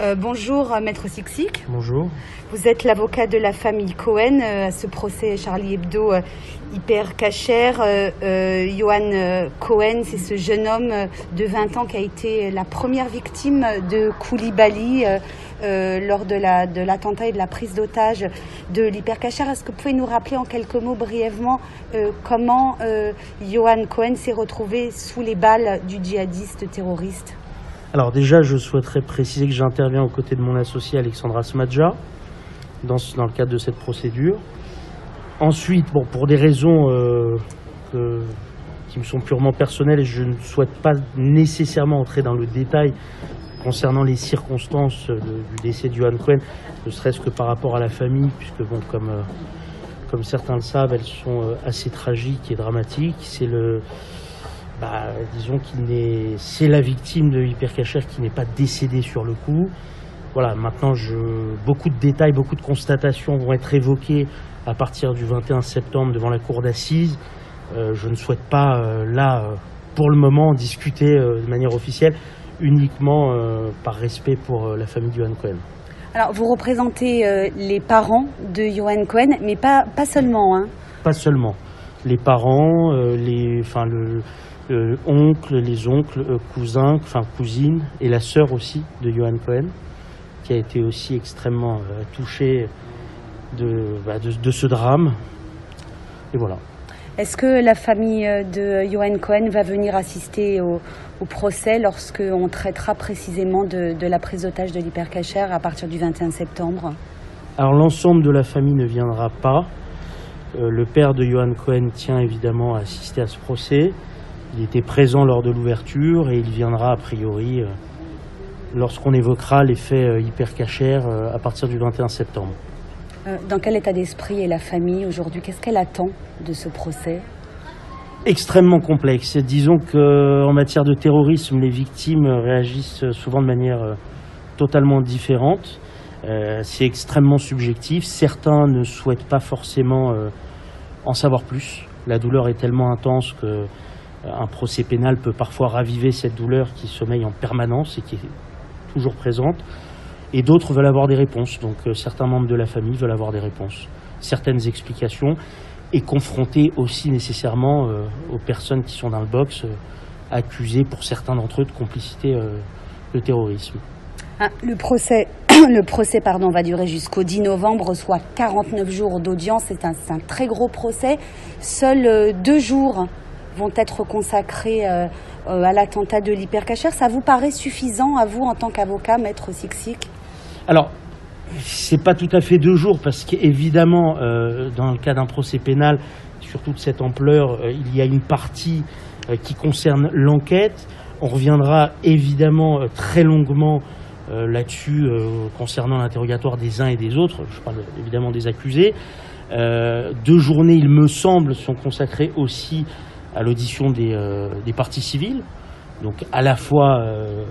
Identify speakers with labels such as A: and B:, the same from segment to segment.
A: Euh, bonjour, euh, Maître Sixic.
B: Bonjour.
A: Vous êtes l'avocat de la famille Cohen euh, à ce procès Charlie Hebdo euh, hyper cachère. Johan Cohen, c'est ce jeune homme de 20 ans qui a été la première victime de Koulibaly lors de la- de l'attentat et de la prise d'otage de l'hypercachère. Est-ce que vous pouvez nous rappeler en quelques mots brièvement comment Johan Cohen s'est retrouvé sous les balles du djihadiste terroriste?
B: Alors déjà, je souhaiterais préciser que j'interviens aux côtés de mon associé Alexandra Smadja dans, le cadre de cette procédure. Ensuite, pour des raisons euh, qui me sont purement personnelles, je ne souhaite pas nécessairement entrer dans le détail concernant les circonstances euh, du décès de Johan Cohen, ne serait-ce que par rapport à la famille, puisque bon, comme, euh, certains le savent, elles sont assez tragiques et dramatiques. C'est le, bah, disons qu'il n'est, c'est la victime de hypercachère qui n'est pas décédée sur le coup. Voilà, maintenant, je, beaucoup de détails, beaucoup de constatations vont être évoquées à partir du 21 septembre devant la cour d'assises. Euh, je ne souhaite pas, euh, là, euh, pour le moment, en discuter euh, de manière officielle, uniquement par respect pour la famille de Johan Cohen.
A: Alors, vous représentez les parents de Johan Cohen, mais pas, pas seulement. Hein.
B: Pas seulement. Les parents, les, enfin, le, le oncle, les oncles, euh, cousins, enfin cousines, et la sœur aussi de Johan Cohen, qui a été aussi extrêmement euh, touchée de, bah, de, de ce drame. Et voilà.
A: Est-ce que la famille euh, de Johan Cohen va venir assister au, au procès lorsqu'on traitera précisément de, de la prise d'otage de l'hypercachère à partir du 21 septembre?
B: Alors l'ensemble de la famille ne viendra pas. Euh, le père de Johan Cohen tient évidemment à assister à ce procès. Il était présent lors de l'ouverture et il viendra a priori euh, lorsqu'on évoquera les faits euh, hypercachères euh, à partir du 21 septembre.
A: Dans quel état d'esprit est la famille aujourd'hui? Qu'est-ce qu'elle attend de ce procès?
B: Extrêmement complexe. Disons qu'en matière de terrorisme, les victimes réagissent souvent de manière totalement différente. C'est extrêmement subjectif. Certains ne souhaitent pas forcément en savoir plus. La douleur est tellement intense que un procès pénal peut parfois raviver cette douleur qui sommeille en permanence et qui est toujours présente. Et d'autres veulent avoir des réponses. Donc euh, certains membres de la famille veulent avoir des réponses, certaines explications, et confronter aussi nécessairement euh, aux personnes qui sont dans le box, euh, accusées pour certains d'entre eux de complicité de terrorisme.
A: Ah, Le procès, le procès pardon, va durer jusqu'au 10 novembre, soit 49 jours d'audience. C'est un, très gros procès. Seuls deux jours vont être consacrés euh, à l'attentat de l'hypercachère. Ça vous paraît suffisant à vous en tant qu'avocat, maître Sixic
B: Alors, c'est pas tout à fait deux jours parce qu'évidemment, euh, dans le cas d'un procès pénal, surtout de cette ampleur, euh, il y a une partie qui concerne l'enquête. On reviendra évidemment très longuement là-dessus concernant l'interrogatoire des uns et des autres. Je parle évidemment des accusés. Deux journées, il me semble, sont consacrées aussi à l'audition des, euh, des parties civiles. Donc à la fois euh,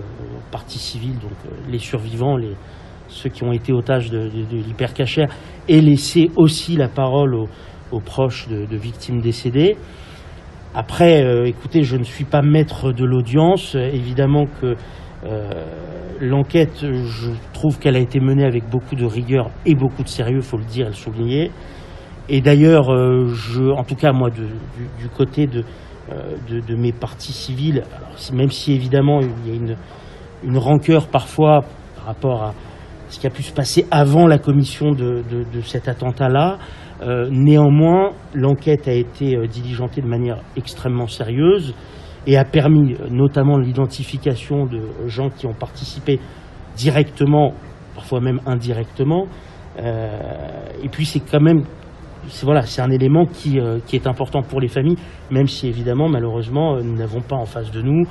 B: parties civiles, donc euh, les survivants, les, ceux qui ont été otages de, de, de l'hypercachère, et laisser aussi la parole aux, proches de, victimes décédées. Après, euh, écoutez, je ne suis pas maître de l'audience. Évidemment que euh, l'enquête, je trouve qu'elle a été menée avec beaucoup de rigueur et beaucoup de sérieux, faut le dire et le souligner. Et d'ailleurs, euh, je, en tout cas moi, du, côté de, euh, de, mes partis civils, même si évidemment il y a une, une rancœur parfois par rapport à ce qui a pu se passer avant la commission de, de- cet attentat-là, euh, néanmoins, l'enquête a été diligentée de manière extrêmement sérieuse et a permis notamment l'identification de gens qui ont participé directement, parfois même indirectement. Et puis c'est quand même, voilà, c'est un élément qui, euh, qui est important pour les familles, même si évidemment, malheureusement, euh, nous n'avons pas en face de nous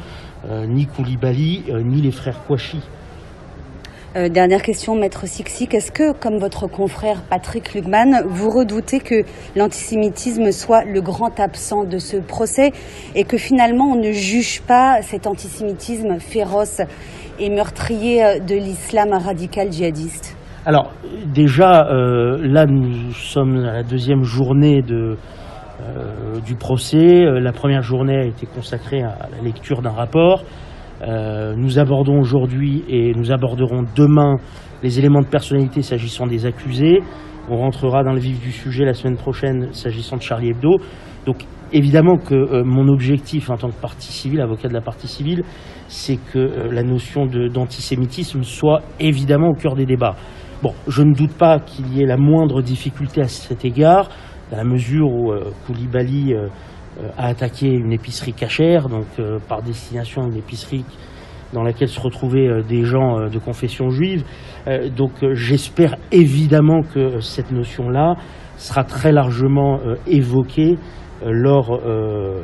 B: euh, ni Koulibaly ni les frères Kouachi.
A: Dernière question, maître Sixic. Est-ce que, comme votre confrère Patrick Lugman, vous redoutez que l'antisémitisme soit le grand absent de ce procès et que finalement on ne juge pas cet antisémitisme féroce et meurtrier de l'islam radical djihadiste?
B: Alors déjà, euh, là nous sommes à la deuxième journée euh, du procès. Euh, La première journée a été consacrée à la lecture d'un rapport. Nous abordons aujourd'hui et nous aborderons demain les éléments de personnalité s'agissant des accusés. On rentrera dans le vif du sujet la semaine prochaine s'agissant de Charlie Hebdo. Donc évidemment que euh, mon objectif en tant que partie civile, avocat de la partie civile, c'est que euh, la notion d'antisémitisme soit évidemment au cœur des débats. Bon, je ne doute pas qu'il y ait la moindre difficulté à cet égard, dans la mesure où euh, Koulibaly a attaqué une épicerie cachère, donc par destination une épicerie dans laquelle se retrouvaient euh, des gens euh, de confession juive. Euh, donc j'espère évidemment que cette notion-là sera très largement évoquée lors,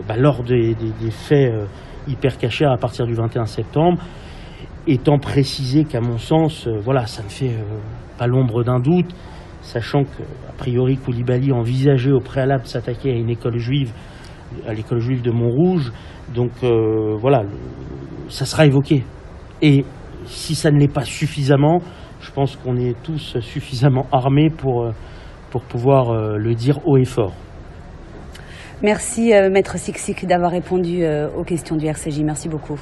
B: bah, lors des, faits hyper cachés à partir du 21 septembre, étant précisé qu'à mon sens, voilà, ça ne fait pas l'ombre d'un doute, sachant qu'a priori Koulibaly envisageait au préalable de s'attaquer à une école juive, à l'école juive de Montrouge. Donc voilà, ça sera évoqué. Et si ça ne l'est pas suffisamment, je pense qu'on est tous suffisamment armés pour, euh, pour pouvoir euh, le dire haut et fort.
A: Merci, euh, Maître Sixik, d'avoir répondu aux questions du RCJ. Merci beaucoup.